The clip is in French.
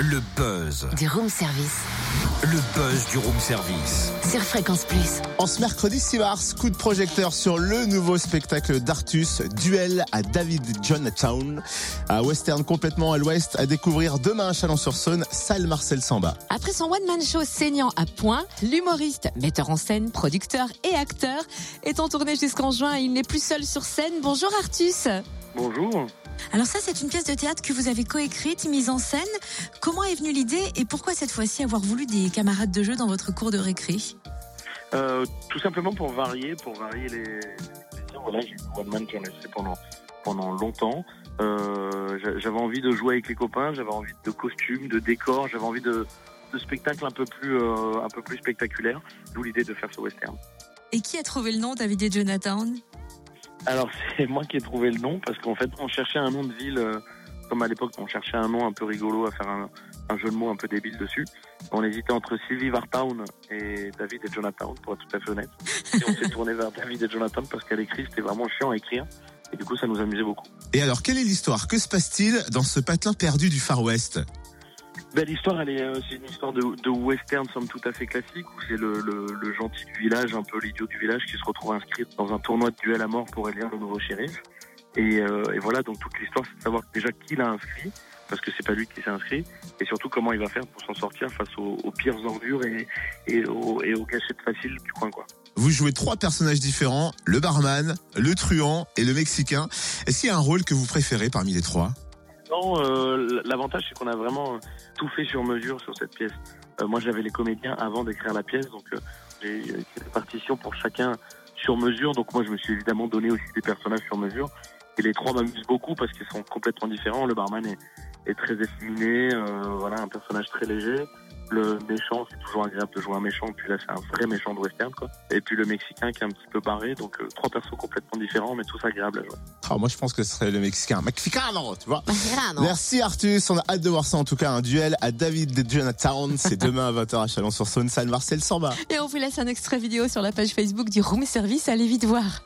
Le buzz. Du room service. Le buzz du room service. Sur Fréquence Plus. En ce mercredi 6 mars, coup de projecteur sur le nouveau spectacle d'Artus, Duel à David Jonatown, à Western complètement à l'ouest, à découvrir demain à Chalon-sur-Saône, salle Marcel Samba. Après son one-man show saignant à point, l'humoriste, metteur en scène, producteur et acteur est en tournée jusqu'en juin et il n'est plus seul sur scène. Bonjour Artus. Bonjour. Alors ça, c'est une pièce de théâtre que vous avez coécrite, mise en scène. Comment est venue l'idée et pourquoi cette fois-ci avoir voulu des camarades de jeu dans votre cours de récré? Euh, tout simplement pour varier, pour varier les. Voilà, j'ai eu One Man ai fait pendant, pendant longtemps. Euh, j'a- j'avais envie de jouer avec les copains, j'avais envie de costumes, de décors, j'avais envie de, de spectacles un peu plus, euh, un peu plus spectaculaires. D'où l'idée de faire ce western. Et qui a trouvé le nom David et Jonathan? Alors c'est moi qui ai trouvé le nom parce qu'en fait on cherchait un nom de ville euh, comme à l'époque on cherchait un nom un peu rigolo à faire un, jeu de mots un peu débile dessus. On hésitait entre Sylvie Vartown et David et Jonathan pour être tout à fait honnête. Et on s'est tourné vers David et Jonathan parce qu'à l'écrit c'était vraiment chiant à écrire et du coup ça nous amusait beaucoup. Et alors, quelle est l'histoire? Que se passe-t-il dans ce patelin perdu du Far West? Ben, l'histoire, elle est, euh, c'est une histoire de, de western, somme tout à fait classique, où c'est le, le, le gentil du village, un peu l'idiot du village, qui se retrouve inscrit dans un tournoi de duel à mort pour élire le nouveau shérif. Et, euh, et voilà, donc toute l'histoire, c'est de savoir déjà qui l'a inscrit, parce que c'est pas lui qui s'est inscrit, et surtout comment il va faire pour s'en sortir face aux, aux pires ordures et, et, aux, et aux gâchettes faciles du coin, quoi. Vous jouez trois personnages différents, le barman, le truand et le Mexicain. Est-ce qu'il y a un rôle que vous préférez parmi les trois? Euh, l'avantage c'est qu'on a vraiment euh, tout fait sur mesure sur cette pièce. Euh, moi j'avais les comédiens avant d'écrire la pièce, donc euh, j'ai écrit des partitions pour chacun sur mesure. Donc moi je me suis évidemment donné aussi des personnages sur mesure. Et les trois m'amusent beaucoup parce qu'ils sont complètement différents. Le barman est, est très efféminé, voilà un personnage très léger. Le méchant, c'est toujours agréable de jouer un méchant. Puis là, c'est un vrai méchant de western, quoi. Et puis le Mexicain qui est un petit peu barré. Donc euh, trois persos complètement différents, mais tous agréables à jouer. Ah, Moi, je pense que ce serait le Mexicain. Mexicano, tu vois Merci Artus, on a hâte de voir ça en tout cas, un duel à David de Jonatown, c'est demain à 20h à Chalon-sur-Saône, salle Marcel Samba. Et on vous laisse un extrait vidéo sur la page Facebook du room service. Allez vite voir.